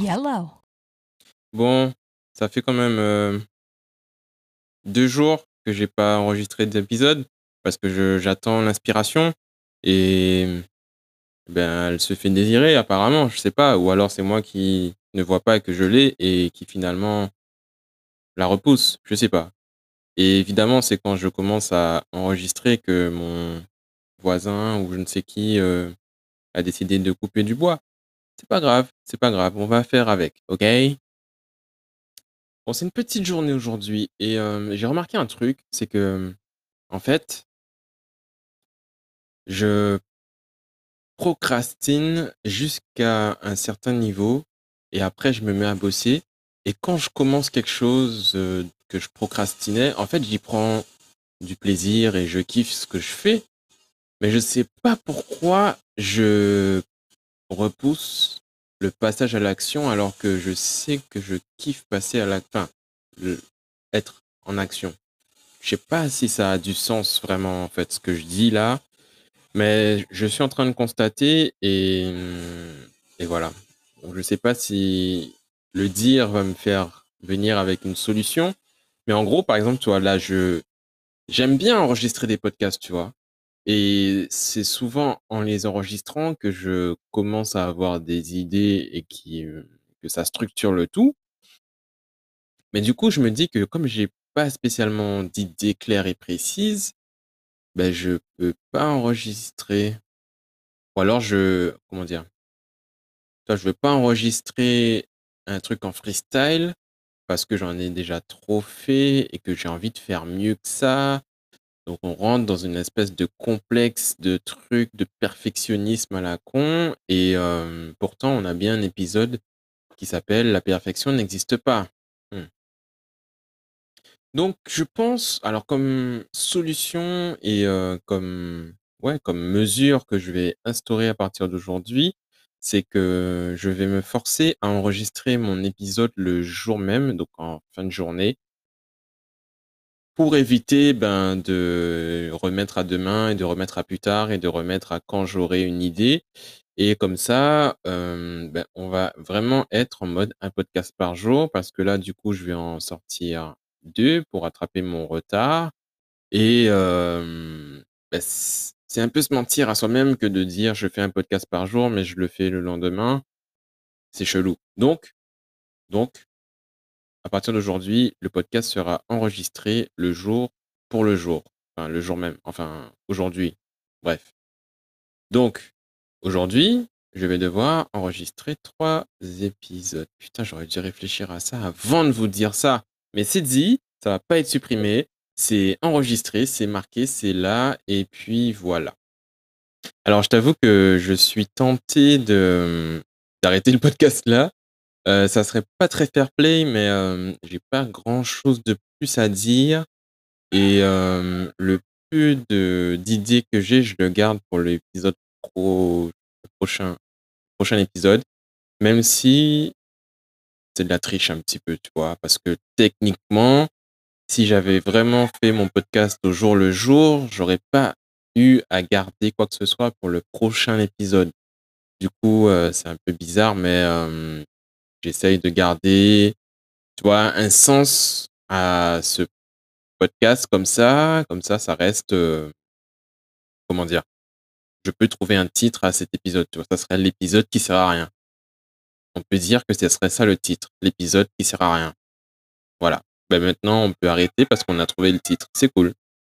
Yellow. Bon, ça fait quand même euh, deux jours que j'ai pas enregistré d'épisode parce que j'attends l'inspiration et ben elle se fait désirer apparemment, je sais pas, ou alors c'est moi qui ne vois pas que je l'ai et qui finalement la repousse, je sais pas. Et évidemment, c'est quand je commence à enregistrer que mon voisin ou je ne sais qui euh, a décidé de couper du bois. C'est pas grave, c'est pas grave, on va faire avec, ok? Bon, c'est une petite journée aujourd'hui et j'ai remarqué un truc, c'est que en fait, je procrastine jusqu'à un certain niveau et après je me mets à bosser. Et quand je commence quelque chose que je procrastinais, en fait, j'y prends du plaisir et je kiffe ce que je fais. Mais je sais pas pourquoi je repousse le passage à l'action alors que je sais que je kiffe passer à la fin, le- être en action. Je sais pas si ça a du sens vraiment en fait ce que je dis là, mais je suis en train de constater et, et voilà. Je sais pas si le dire va me faire venir avec une solution, mais en gros par exemple, tu vois là je j'aime bien enregistrer des podcasts, tu vois. Et c'est souvent en les enregistrant que je commence à avoir des idées et euh, que ça structure le tout. Mais du coup, je me dis que comme j'ai pas spécialement d'idées claires et précises, ben, je peux pas enregistrer. Ou alors je, comment dire, toi, je veux pas enregistrer un truc en freestyle parce que j'en ai déjà trop fait et que j'ai envie de faire mieux que ça. Donc on rentre dans une espèce de complexe de trucs de perfectionnisme à la con et euh, pourtant on a bien un épisode qui s'appelle La perfection n'existe pas. Hmm. Donc je pense, alors comme solution et euh, comme ouais comme mesure que je vais instaurer à partir d'aujourd'hui, c'est que je vais me forcer à enregistrer mon épisode le jour même, donc en fin de journée pour éviter ben, de remettre à demain et de remettre à plus tard et de remettre à quand j'aurai une idée. Et comme ça, euh, ben, on va vraiment être en mode un podcast par jour parce que là, du coup, je vais en sortir deux pour rattraper mon retard. Et euh, ben, c'est un peu se mentir à soi-même que de dire je fais un podcast par jour, mais je le fais le lendemain. C'est chelou. Donc, donc, à partir d'aujourd'hui, le podcast sera enregistré le jour pour le jour. Enfin, le jour même. Enfin, aujourd'hui. Bref. Donc, aujourd'hui, je vais devoir enregistrer trois épisodes. Putain, j'aurais dû réfléchir à ça avant de vous dire ça. Mais c'est dit, ça va pas être supprimé. C'est enregistré, c'est marqué, c'est là. Et puis voilà. Alors, je t'avoue que je suis tenté de d'arrêter le podcast là euh, ça serait pas très fair play, mais euh, j'ai pas grand chose de plus à dire. Et le peu d'idées que j'ai, je le garde pour l'épisode pro, prochain, prochain épisode. Même si c'est de la triche un petit peu, tu vois. Parce que techniquement, si j'avais vraiment fait mon podcast au jour le jour, j'aurais pas eu à garder quoi que ce soit pour le prochain épisode. Du coup, c'est un peu bizarre, mais J'essaye de garder, tu vois, un sens à ce podcast comme ça. Comme ça, ça reste, euh, comment dire, je peux trouver un titre à cet épisode. Tu vois, ça serait l'épisode qui sert à rien. On peut dire que ce serait ça le titre, l'épisode qui sert à rien. Voilà. Ben maintenant, on peut arrêter parce qu'on a trouvé le titre. C'est cool.